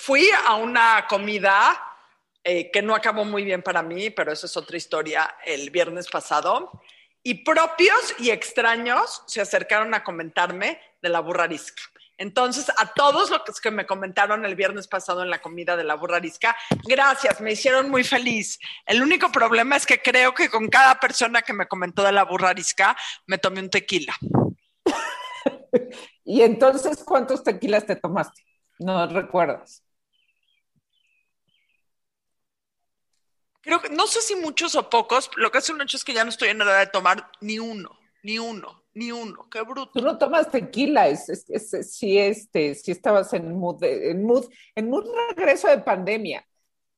fui a una comida eh, que no acabó muy bien para mí, pero eso es otra historia, el viernes pasado. Y propios y extraños se acercaron a comentarme de la burrarisca. Entonces, a todos los que me comentaron el viernes pasado en la comida de la burrarisca, gracias, me hicieron muy feliz. El único problema es que creo que con cada persona que me comentó de la burrarisca, me tomé un tequila. y entonces, ¿cuántos tequilas te tomaste? No recuerdas. Creo que, no sé si muchos o pocos, lo que hace un hecho es que ya no estoy en edad de tomar ni uno, ni uno ni uno, qué bruto. Tú no tomas tequila, es, es, sí, este, sí estabas en mood, en mood, en mood regreso de pandemia.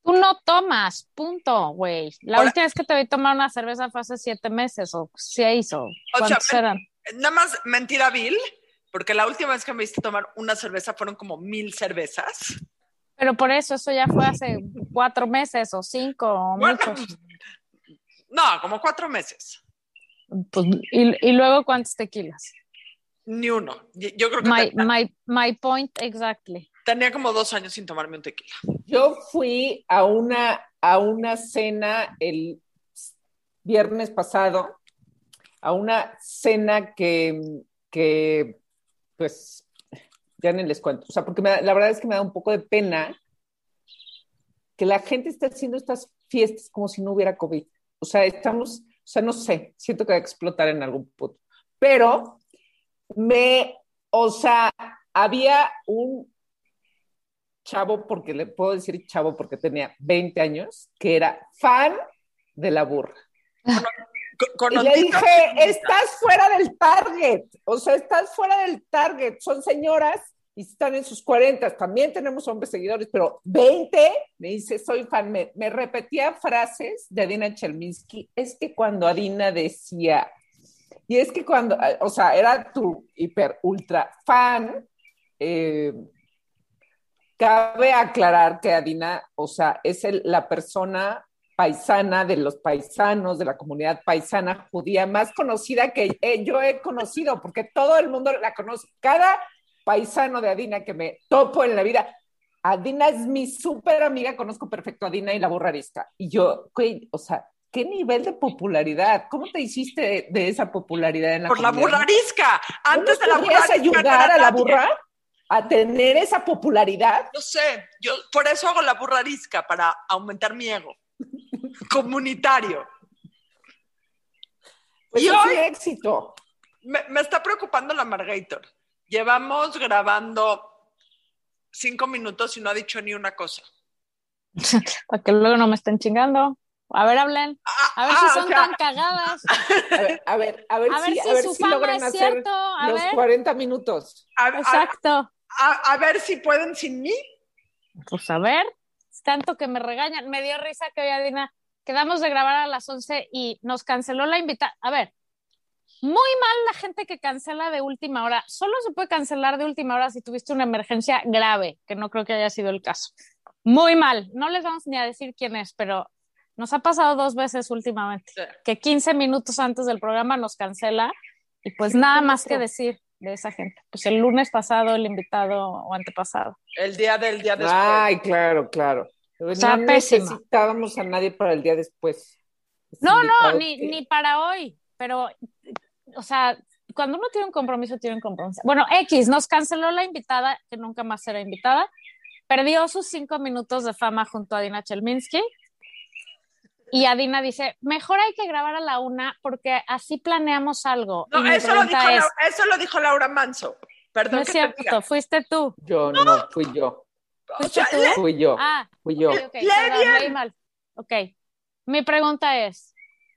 Tú no tomas, punto, güey. La última vez que te vi tomar una cerveza fue hace siete meses o seis o cuántos eran. Nada más mentira, Bill, porque la última vez que me viste tomar una cerveza fueron como mil cervezas. Pero por eso, eso ya fue hace cuatro meses o cinco o muchos. No, como cuatro meses. Pues, y, luego, ¿cuántos tequilas? Ni uno. Yo creo que. My, my, point exactly. Tenía como dos años sin tomarme un tequila. Yo fui a una, a una cena el viernes pasado, a una cena que, que pues, ya ni les cuento. O sea, porque la verdad es que me da un poco de pena que la gente esté haciendo estas fiestas como si no hubiera COVID. O sea, estamos o sea, no sé, siento que va a explotar en algún punto. Pero me, o sea, había un chavo, porque le puedo decir chavo porque tenía 20 años, que era fan de la burra. y le dije, estás fuera del target, o sea, estás fuera del target, son señoras y están en sus 40, también tenemos hombres seguidores, pero 20, me dice, soy fan, me, repetía frases de Adina Chelminsky, es que cuando Adina decía, y es que cuando, o sea, era tu hiper, ultra fan, eh, cabe aclarar que Adina, o sea, es la persona paisana de los paisanos, de la comunidad paisana judía más conocida que yo he conocido, porque todo el mundo la conoce. Cada paisano de Adina que me topo en la vida. Adina es mi súper amiga, conozco perfecto a Adina y la burrarisca. Y yo, o sea, ¿qué nivel de popularidad? ¿Cómo te hiciste de, esa popularidad en la Por la burrarisca. Antes de la burrarisca. ayudar a la burra a tener esa popularidad? Yo sé, yo por eso hago la burrarisca, para aumentar mi ego comunitario. Pues y hoy, éxito. Me, me, está preocupando la Margator. Llevamos grabando cinco minutos y no ha dicho ni una cosa. Para que luego no me estén chingando. A ver, hablen. Ah, a ver si ah, son tan cagadas. A ver, a ver, si, a ver si logran hacer los 40 minutos. Exacto. A, ver si pueden sin mí. Pues a ver, tanto que me regañan. Me dio risa que hoy Adina quedamos de grabar a las 11 y nos canceló la invitación. A ver, muy mal la gente que cancela de última hora. Solo se puede cancelar de última hora si tuviste una emergencia grave, que no creo que haya sido el caso. Muy mal. No les vamos ni a decir quién es, pero nos ha pasado dos veces últimamente, que 15 minutos antes del programa nos cancela y pues nada más que decir de esa gente. Pues el lunes pasado, el invitado o antepasado. El día del día después. Ay, claro, claro. no necesitábamos a nadie para el día después. no, no, ni, ni para hoy, pero o sea, cuando uno tiene un compromiso, tiene un compromiso. Bueno, X, nos canceló la invitada, que nunca más será invitada, perdió sus cinco minutos de fama junto a Dina Chelminsky. Y Adina dice, mejor hay que grabar a la una porque así planeamos algo. No, eso lo, dijo Laura, eso lo, dijo Laura Manso. Perdón. No es cierto, fuiste tú. Yo no, fui yo. ¿Fuiste tú? Fui yo. Ah, fui yo. Okay, mal. Ok. Mi pregunta es,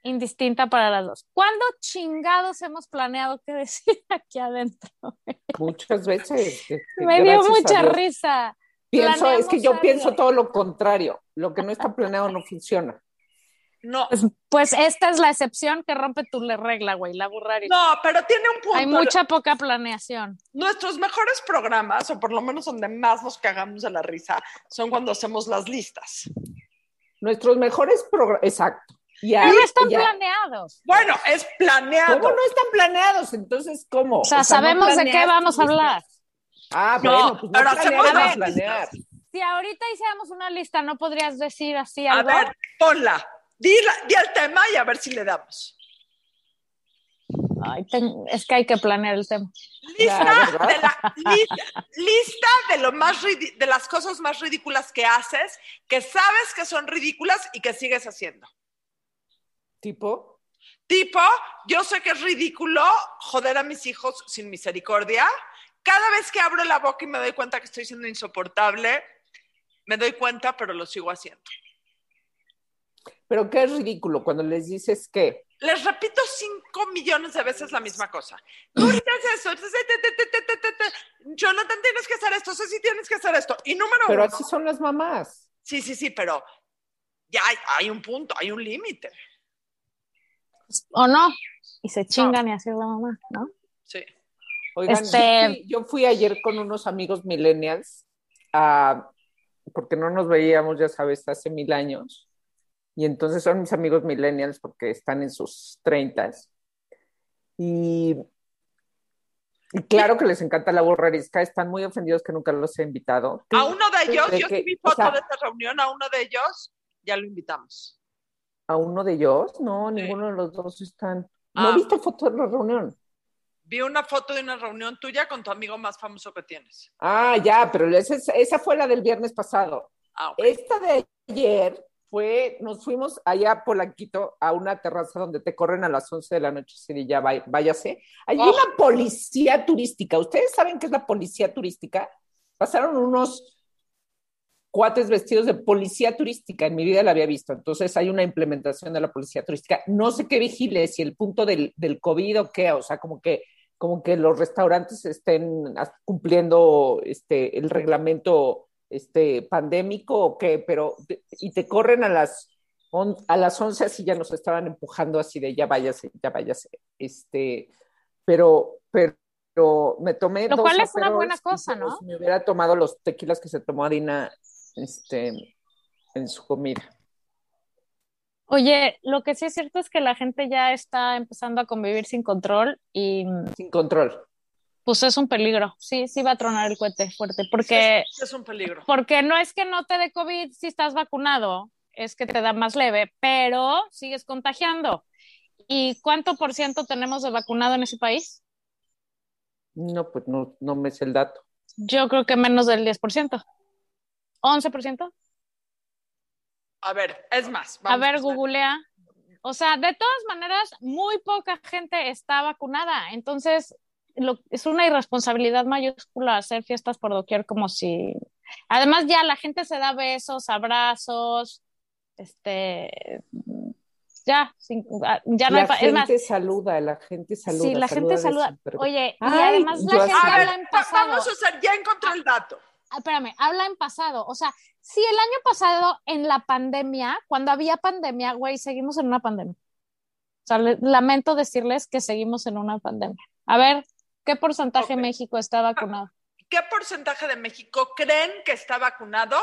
indistinta para las dos. ¿Cuándo chingados hemos planeado qué decir aquí adentro? Muchas veces. Me dio mucha risa. Pienso, es que yo pienso todo lo contrario. Lo que no está planeado no funciona. No. Pues, pues, esta es la excepción que rompe tu regla, güey, la burraria. No, pero tiene un punto. Hay mucha poca planeación. Nuestros mejores programas, o por lo menos donde más nos cagamos de la risa, son cuando hacemos las listas. Nuestros mejores programas, exacto. Ya, no están planeados. Bueno, es planeado. ¿Cómo no están planeados? Entonces, ¿cómo? O sea, sabemos de qué vamos a hablar. Ah, bueno, pues no pero planear. planear. si ahorita hiciéramos una lista, ¿no podrías decir así A algo? ver, ponla. Di, la- di el tema y a ver si le damos. Ay, ten- es que hay que planear el tema. Lista, de, la, lista, lista de, lo más de las cosas más ridículas que haces, que sabes que son ridículas y que sigues haciendo. Tipo, Tipo, yo sé que es ridículo joder a mis hijos sin misericordia. Cada vez que abro la boca y me doy cuenta que estoy siendo insoportable, me doy cuenta, pero lo sigo haciendo. pero qué es ridículo cuando les dices que Les repito cinco millones de veces la misma cosa. Tú dices eso. Jonathan, tienes que hacer esto, Ceci, tienes que hacer esto. Y número pero uno, así son las mamás. sí, sí, sí, pero ya hay, hay un punto, hay un límite. ¿O no? Y se chingan y así es la mamá, ¿no? Sí. Oigan, Este- yo, fui, yo fui ayer con unos amigos millennials, a- porque no nos veíamos, ya sabes, hace mil años. Y entonces son mis amigos millennials porque están en sus treintas. Y, y claro que les encanta la borrarisca, están muy ofendidos que nunca los he invitado. A uno de ellos, de yo que- sí vi o foto sea- de esta reunión, a uno de ellos ya lo invitamos. ¿A uno de ellos? No, ninguno de los dos están. ¿No Ah. viste foto de la reunión? Vi una foto de una reunión tuya con tu amigo más famoso que tienes. Ah, ya, pero esa, es- esa fue la del viernes pasado. Ah. Esta de ayer fue, nos fuimos allá a Polanquito a una terraza donde te corren a las 11 de la noche, y ya vay- váyase. Hay Oh. una policía turística. ¿Ustedes saben qué es la policía turística? Pasaron unos cuates vestidos de policía turística. En mi vida la había visto. Entonces hay una implementación de la policía turística. No sé qué vigile, si el punto del, del COVID o qué, o sea, como que como que los restaurantes estén cumpliendo este el reglamento este pandémico o qué, pero y te corren a las on- a las 11 así ya nos estaban empujando así de ya váyase, ya váyase. Este, pero pero me tomé Lo dos cual es una buena cosa, ¿no? si me hubiera tomado los tequilas que se tomó Adina este en su comida. Oye, lo que sí es cierto es que la gente ya está empezando a convivir sin control y Sin control. pues es un peligro. Sí, sí va a tronar el cohete fuerte, porque, Es, es un peligro. porque no es que no te dé COVID si estás vacunado, es que te da más leve, pero sigues contagiando. ¿Y cuánto por ciento tenemos de vacunado en ese país? No, pues no, no me sé el dato. Yo creo que menos del 10%. ¿11%? A ver, es más. A vamos ver, hacer- googlea. O sea, de todas maneras, muy poca gente está vacunada. Entonces, lo, es una irresponsabilidad mayúscula hacer fiestas por doquier como si... Además, ya la gente se da besos, abrazos, este... Ya, sin- ya no la hay... pa- Es más, gente saluda, la gente saluda. sí, la gente saluda. Oye, y además la gente A ver, habla en pasado. vamos a hacer, ya encontré el dato. Ah, espérame, habla en pasado. O sea, si el año pasado en la pandemia, cuando había pandemia, güey, seguimos en una pandemia. O sea, le- lamento decirles que seguimos en una pandemia. A ver, ¿qué porcentaje Ok. México está vacunado? ¿Qué porcentaje de México creen que está vacunado?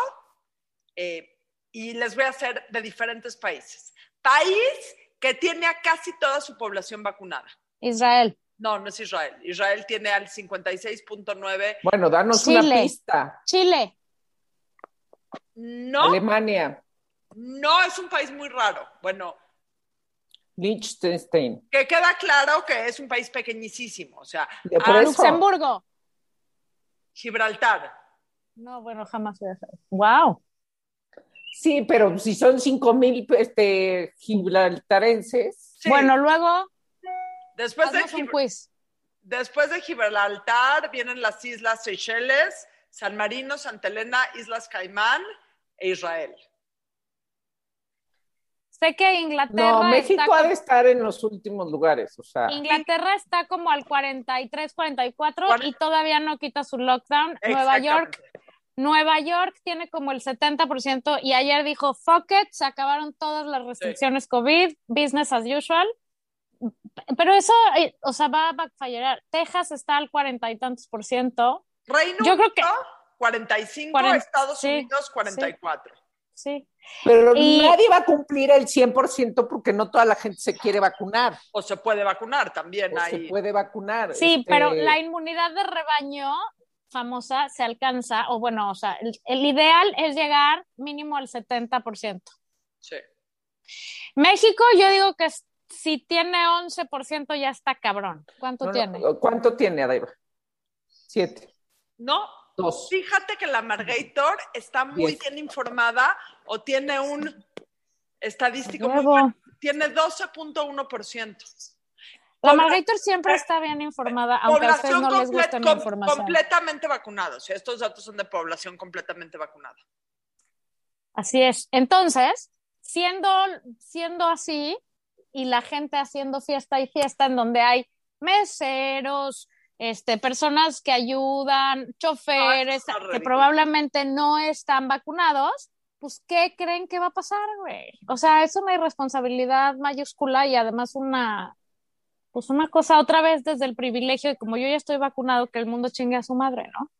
Eh, y les voy a hacer de diferentes países. País que tiene a casi toda su población vacunada. Israel. No, no es Israel. Israel tiene al 56.9. Bueno, danos una pista. Chile. No, Alemania, no es un país muy raro. Bueno, Liechtenstein. que queda claro que es un país pequeñísimo. O sea, De- por eso, Luxemburgo. Gibraltar. No, bueno, jamás voy a saber. Wow. sí, pero si son cinco mil este, gibraltarenses, Sí. Bueno, luego después de, un quiz. después de Gibraltar vienen las Islas Seychelles, San Marino, Santa Elena, Islas Caimán e Israel. Sé que Inglaterra no, está México ha como- de estar en los últimos lugares, o sea, Inglaterra está como al 43, 44 Cuare- y todavía no quita su lockdown. Nueva York. Nueva York tiene como el 70% y ayer dijo, fuck it, se acabaron todas las restricciones COVID, business as usual. Pero eso, eh, o sea, va a backfire. Texas está al cuarenta y tantos por ciento. Reino Yo creo que- Unido, 45, Cuaren- Estados sí, Unidos, 44. Sí. pero Y- nadie va a cumplir el 100% porque no toda la gente se quiere vacunar O se puede vacunar también o ahí. se puede vacunar. Sí, este, pero la inmunidad de rebaño famosa se alcanza, o bueno, o sea, el, el ideal es llegar mínimo al 70%. Sí. México, yo digo que es- si tiene 11% ya está cabrón. ¿Cuánto No, no, tiene? ¿Cuánto tiene, Adaiva? Siete. No, Dos. fíjate que la Margator está muy Diez. bien informada o tiene un estadístico muy bueno. Tiene 12.1%. La Margator siempre está bien informada, aunque a ustedes no les información. completamente vacunados. Estos datos son de población completamente vacunada. Así es. Entonces, siendo, siendo así, y la gente haciendo fiesta y fiesta en donde hay meseros, este, personas que ayudan, choferes, No, que probablemente no están vacunados, pues, ¿qué creen que va a pasar, güey? O sea, es una irresponsabilidad mayúscula y además una, pues una cosa otra vez desde el privilegio de como yo ya estoy vacunado, que el mundo chingue a su madre, ¿no?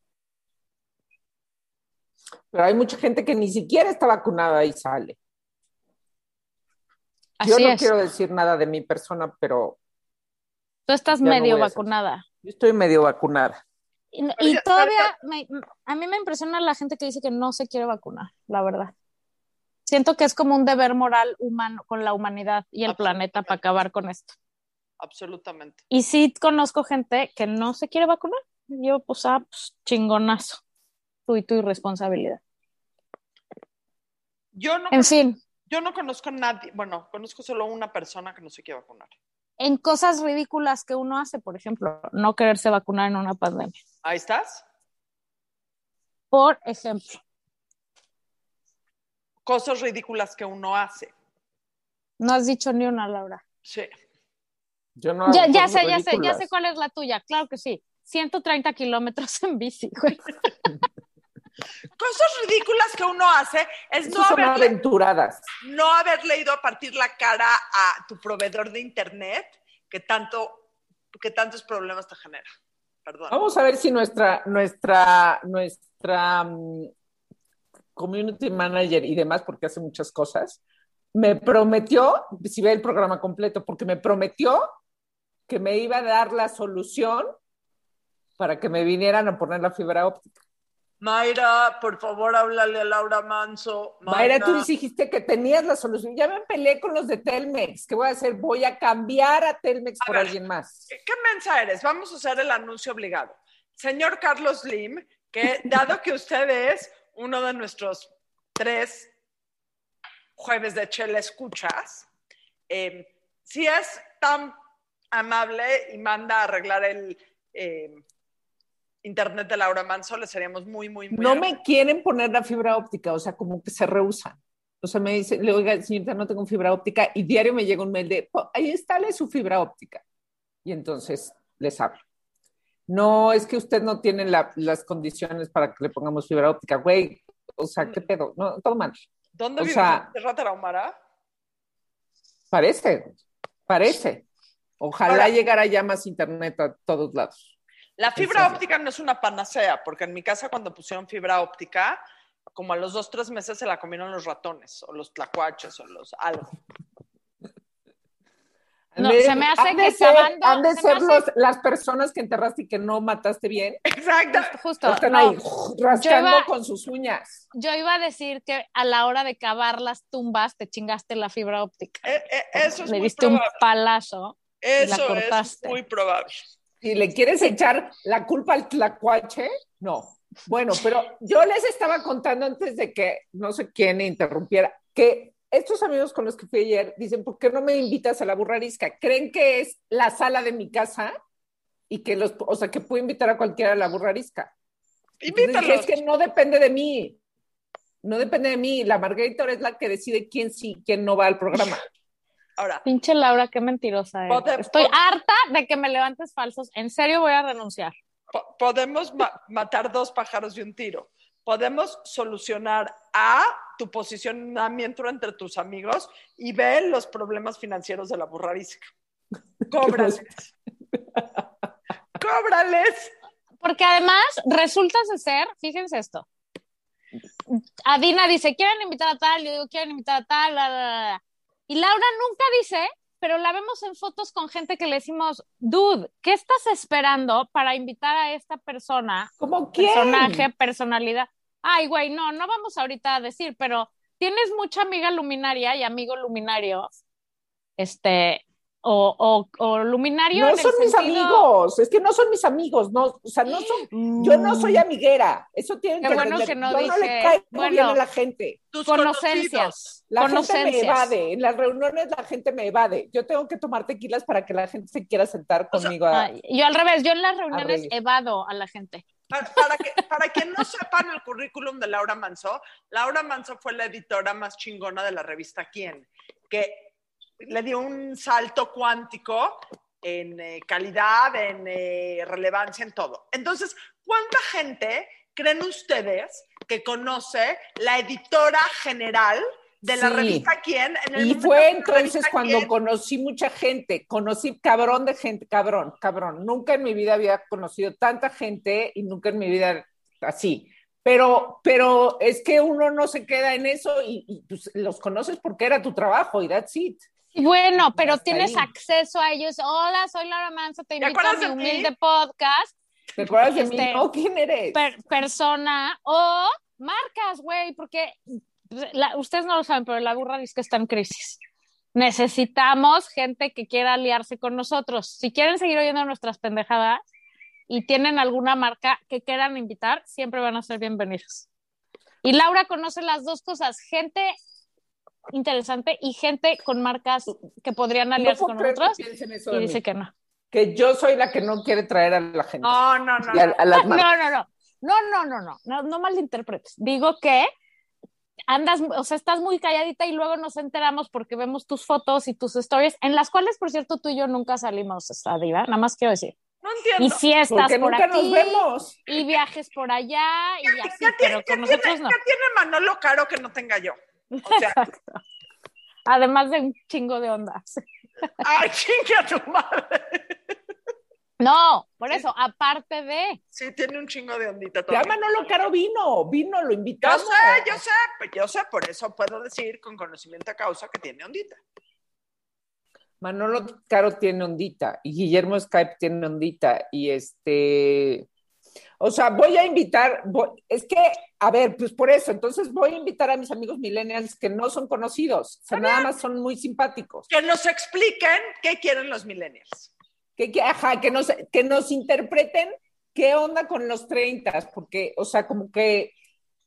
Pero hay mucha gente que ni siquiera está vacunada y sale. Yo no es. quiero decir nada de mi persona, pero Tú estás no medio vacunada. yo estoy medio vacunada. Y, Pero y ya- todavía me- a mí me impresiona la gente que dice que no se quiere vacunar, la verdad. Siento que es como un deber moral humano con la humanidad y el planeta para acabar con esto. Absolutamente. Y sí conozco gente que no se quiere vacunar. Yo, pues, ah, pues, chingonazo. Tú y tu irresponsabilidad. Yo no, En fin, yo no conozco a nadie, bueno, conozco solo una persona que no se quiere vacunar. en cosas ridículas que uno hace, por ejemplo, no quererse vacunar en una pandemia. Ahí estás. Por ejemplo, Cosas ridículas que uno hace. no has dicho ni una, Laura. Sí. Yo no Ya, ya sé, ya sé, ya sé cuál es la tuya, claro que sí. 130 kilómetros en bici, güey. Cosas ridículas que uno hace es no son haber, aventuradas. no haber leído a partir la cara a tu proveedor de internet que tanto que tantos problemas te genera. Perdón. Vamos a ver si nuestra, nuestra, nuestra mm, community manager y demás, porque hace muchas cosas, me prometió, si ve el programa completo, porque me prometió que me iba a dar la solución para que me vinieran a poner la fibra óptica. Mayra, por favor, háblale a Laura Manso. Mayra, tú dijiste que tenías la solución. Ya me peleé con los de Telmex. ¿Qué voy a hacer? Voy a cambiar a Telmex A por ver. alguien más. ¿Qué, qué mensa eres? Vamos a hacer el anuncio obligado. Señor Carlos Lim, que dado que usted es uno de nuestros tres jueves de Chela Escuchas, eh, si es tan amable y manda a arreglar el eh, internet de Laura Manso, le seríamos muy, muy, muy No me quieren poner la fibra óptica, o sea, como que se rehusan. O sea, me dice, le oiga, señorita, no tengo fibra óptica y diario me llega un mail de, "Po, ahí está su fibra óptica. Y entonces les hablo. No, es que usted no tiene la- las condiciones para que le pongamos fibra óptica, güey. O sea, ¿qué pedo? No, todo mal. ¿Dónde o vive sea- Tarahumara? Parece, parece. Ojalá Ahora- llegara ya más internet a todos lados. La fibra óptica no es una panacea, porque en mi casa cuando pusieron fibra óptica, como a los dos, tres meses se la comieron los ratones, o los tlacuaches, o los algo. No, de- se me hace que ser- Han de se ser hace- los- las personas que enterraste y que no mataste bien. Exacto. Justo, Están no. ahí rascando Yo iba- con sus uñas. Yo iba a decir que a la hora de cavar las tumbas te chingaste la fibra óptica. Eh, eh, eso es Le muy diste un palazo. Eso es cortaste. muy probable. Si le quieres echar la culpa al tlacuache, no. Bueno, pero yo les estaba contando antes de que no sé quién interrumpiera, que estos amigos con los que fui ayer dicen, ¿por qué no me invitas a la burrarisca? ¿Creen que es la sala de mi casa? Y que los, o sea, que puedo invitar a cualquiera a la burrarisca. Entonces Invítalos. es que no depende de mí. No depende de mí. La Margarita es la que decide quién sí, quién no va al programa. Ahora, Pinche Laura, qué mentirosa eres. Pode- Estoy harta de que me levantes falsos. En serio voy a renunciar. po- podemos ma- matar dos pájaros de un tiro. Podemos solucionar A, tu posicionamiento entre tus amigos, y B, los problemas financieros de la burrarisca. Cóbrales. Cóbrales. Porque además resulta de ser, fíjense esto. Adina dice, ¿quieren invitar a tal? Yo digo, ¿quieren invitar a tal? La, la, la. Y Laura nunca dice, pero la vemos en fotos con gente que le decimos, dude, ¿qué estás esperando para invitar a esta persona? ¿Cómo quién? Personaje, personalidad. Ay, güey, no, no vamos ahorita a decir, pero tienes mucha amiga luminaria y amigo luminario, este, o, o, o luminario. No en el son mis sentido- amigos, es que no son mis amigos, no, o sea, no son, yo no soy amiguera, eso tienen Qué que bueno que no yo no le dije- caigo bueno. bien a la gente. Tus Conocencias. La gente me Conocencias. evade, en las reuniones la gente me evade. Yo tengo que tomar tequilas para que la gente se quiera sentar O sea, conmigo. a- yo al revés, yo en las reuniones reír. evado a la gente. Para, para que, para quien no sepan el currículum de Laura Manso, Laura Manso fue la editora más chingona de la revista Quién, que le dio un salto cuántico en eh, calidad, en eh, relevancia, en todo. Entonces, ¿cuánta gente creen ustedes que conoce la editora general de la Sí. revista Quién? En el Y fue entonces cuando Quién- conocí mucha gente, conocí cabrón de gente, cabrón, cabrón. Nunca en mi vida había conocido tanta gente y nunca en mi vida así. Pero, pero es que uno no se queda en eso y, y, pues, los conoces porque era tu trabajo y that's it. Bueno, pero tienes acceso a ellos. Hola, soy Laura Manso, te ¿Te invito a mi de mí? humilde podcast. ¿Te acuerdas de mí? Este, No, ¿quién eres? per- persona o marcas, güey, porque la- ustedes no lo saben, pero la burra dice que está en crisis. Necesitamos gente que quiera aliarse con nosotros. Si quieren seguir oyendo nuestras pendejadas y tienen alguna marca que quieran invitar, siempre van a ser bienvenidos. Y Laura conoce las dos cosas, gente interesante y gente con marcas que podrían aliarse con nosotros y dice mí. que no. Que yo soy la que no quiere traer a la gente. No, no, no. y a, a las No, no, no. No, no, no, no, no, no malinterpretes. Digo que andas, o sea, estás muy calladita y luego nos enteramos porque vemos tus fotos y tus stories, en las cuales, por cierto, tú y yo nunca salimos a Diva, nada más quiero decir. No entiendo. Y fiestas Porque por nunca aquí, nos vemos. y viajes por allá, y así, ¿Qué tiene, pero con tiene- nosotros no. qué tiene Manolo Caro que no tenga yo? O sea, Además de un chingo de ondas. ay, chinga tu madre. No, por eso, aparte de. Sí, tiene un chingo de ondita Ya todavía. Manolo Caro vino, vino, lo Yo invitamos. sé, yo sé, pues yo sé, por eso puedo decir con conocimiento de causa que tiene ondita. Manolo Caro tiene ondita y Guillermo Skype tiene ondita y este, o sea, voy a invitar, voy- es que, a ver, pues por eso, entonces voy a invitar a mis amigos millennials que no son conocidos, o sea, nada más son muy simpáticos, Que nos expliquen qué quieren los millennials. que, que, ajá, que nos, que nos interpreten qué onda con los 30, porque, o sea, como que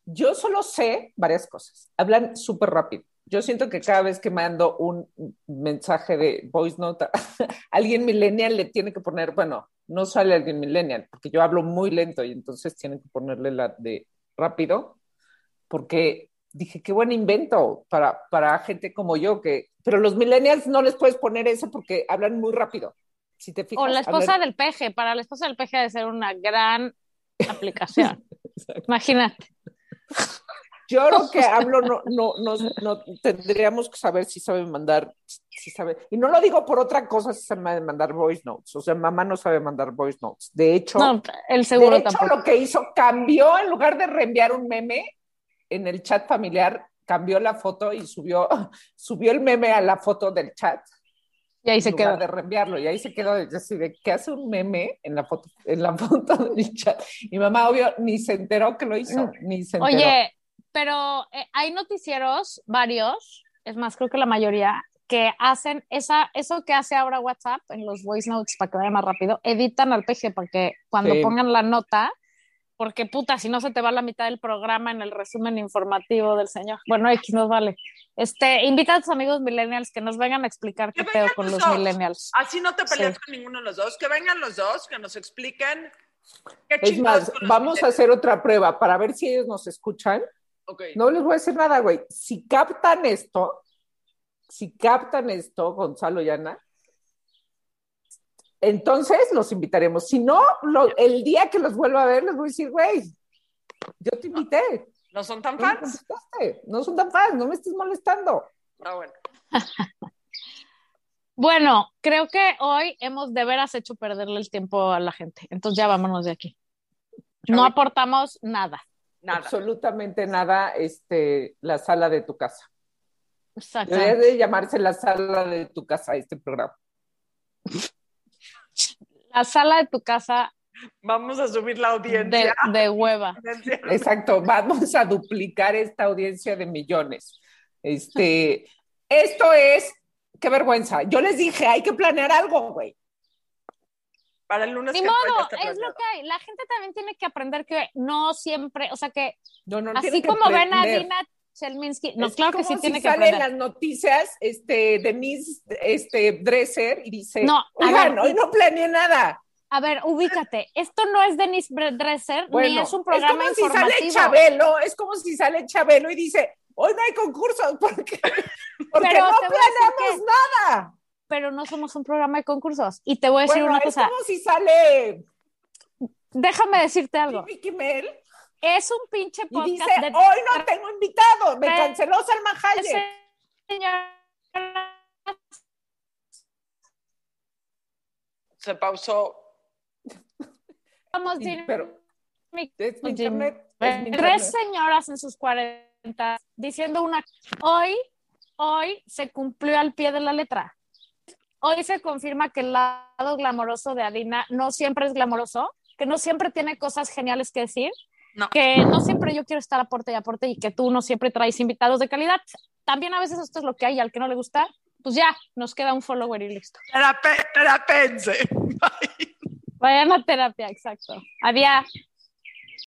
yo solo sé varias cosas, hablan súper rápido. Yo siento que cada vez que mando un mensaje de voice note alguien millennial le tiene que poner, bueno, no sale alguien millennial, porque yo hablo muy lento y entonces tienen que ponerle la de rápido, porque dije, qué buen invento para, para gente como yo, que, pero los millennials no les puedes poner eso porque hablan muy rápido. Si te fijas, O la esposa hablan- del peje, para la esposa del peje ha de ser una gran aplicación. Imagínate. Yo lo que hablo no, no, no, no tendríamos que saber si sabe mandar, si sabe, y no lo digo por otra cosa si sabe mandar voice notes, o sea, mamá no sabe mandar voice notes. De hecho, No, el de seguro hecho tampoco. lo que hizo cambió, en lugar de reenviar un meme en el chat familiar, cambió la foto y subió, subió el meme a la foto del chat. Y ahí se lugar quedó. de reenviarlo y ahí se quedó así de que hace un meme en la foto en la foto del chat y mamá obvio ni se enteró que lo hizo ni se enteró Oye, pero eh, hay noticieros, varios, es más, creo que la mayoría, que hacen esa, eso que hace ahora WhatsApp en los voice notes para que vaya más rápido, editan al peje para que cuando Sí. pongan la nota, porque puta, si no se te va la mitad del programa en el resumen informativo del señor. Bueno, X nos vale. Este, invita a tus amigos millennials que nos vengan a explicar qué Que pedo vengan con los dos. millennials. Así no te peleas Sí. con ninguno de los dos. Que vengan los dos, que nos expliquen qué es más con los vamos a hacer otra prueba para ver si ellos nos escuchan Ok. no les voy a decir nada güey si captan esto si captan esto Gonzalo y Ana entonces los invitaremos si no lo- el día que los vuelva a ver les voy a decir güey yo te invité No son tan fans. no son tan fans no me estés molestando Ah, bueno. Bueno, creo que hoy hemos de veras hecho perderle el tiempo a la gente. Entonces ya vámonos de aquí. No aportamos nada. Nada. absolutamente nada este, la sala de tu casa. Exacto. Debería de llamarse la sala de tu casa este programa. La sala de tu casa Vamos a subir la de, audiencia. de hueva. Exacto, vamos a duplicar esta audiencia de millones. Este, esto es, qué vergüenza. Yo les dije, hay que planear algo, güey. Para el lunes Ni que modo, es lo que hay. La gente también tiene que aprender que no siempre, o sea que No, no, así como ven a. Dina Chelminsky, no, Es claro que como sí si tiene que sale en aprender. las noticias, este, Denise, este, Dresser, y dice, No, a oigan, ver, hoy no planeé nada. A ver, ubícate. Esto no es Denise Bre- Dresser, ni Bueno, es un programa como si informativo. sale Chabelo, es como si sale Chabelo y dice, hoy no hay concursos, porque, porque Pero no planeamos que- nada. Pero no somos un programa de concursos. Y te voy a decir Bueno, una es cosa, como si sale déjame decirte algo. Es un pinche y podcast dice, de hoy no tengo invitado, me canceló Salma Hayek. señora Se pausó. Vamos, Sí, Jimmy- pero es mi Jimmy- internet, es mi Tres señoras en sus cuarentas diciendo una. Hoy, hoy se cumplió al pie de la letra. Hoy se confirma que el lado glamoroso de Adina no siempre es glamoroso, que no siempre tiene cosas geniales que decir, No. que no siempre yo quiero estar aporte y aporte y que tú no siempre traes invitados de calidad. También a veces esto es lo que hay y al que no le gusta, pues ya, nos queda un follower y listo. Terape- Terapense. Vayan a terapia, exacto. Adiós.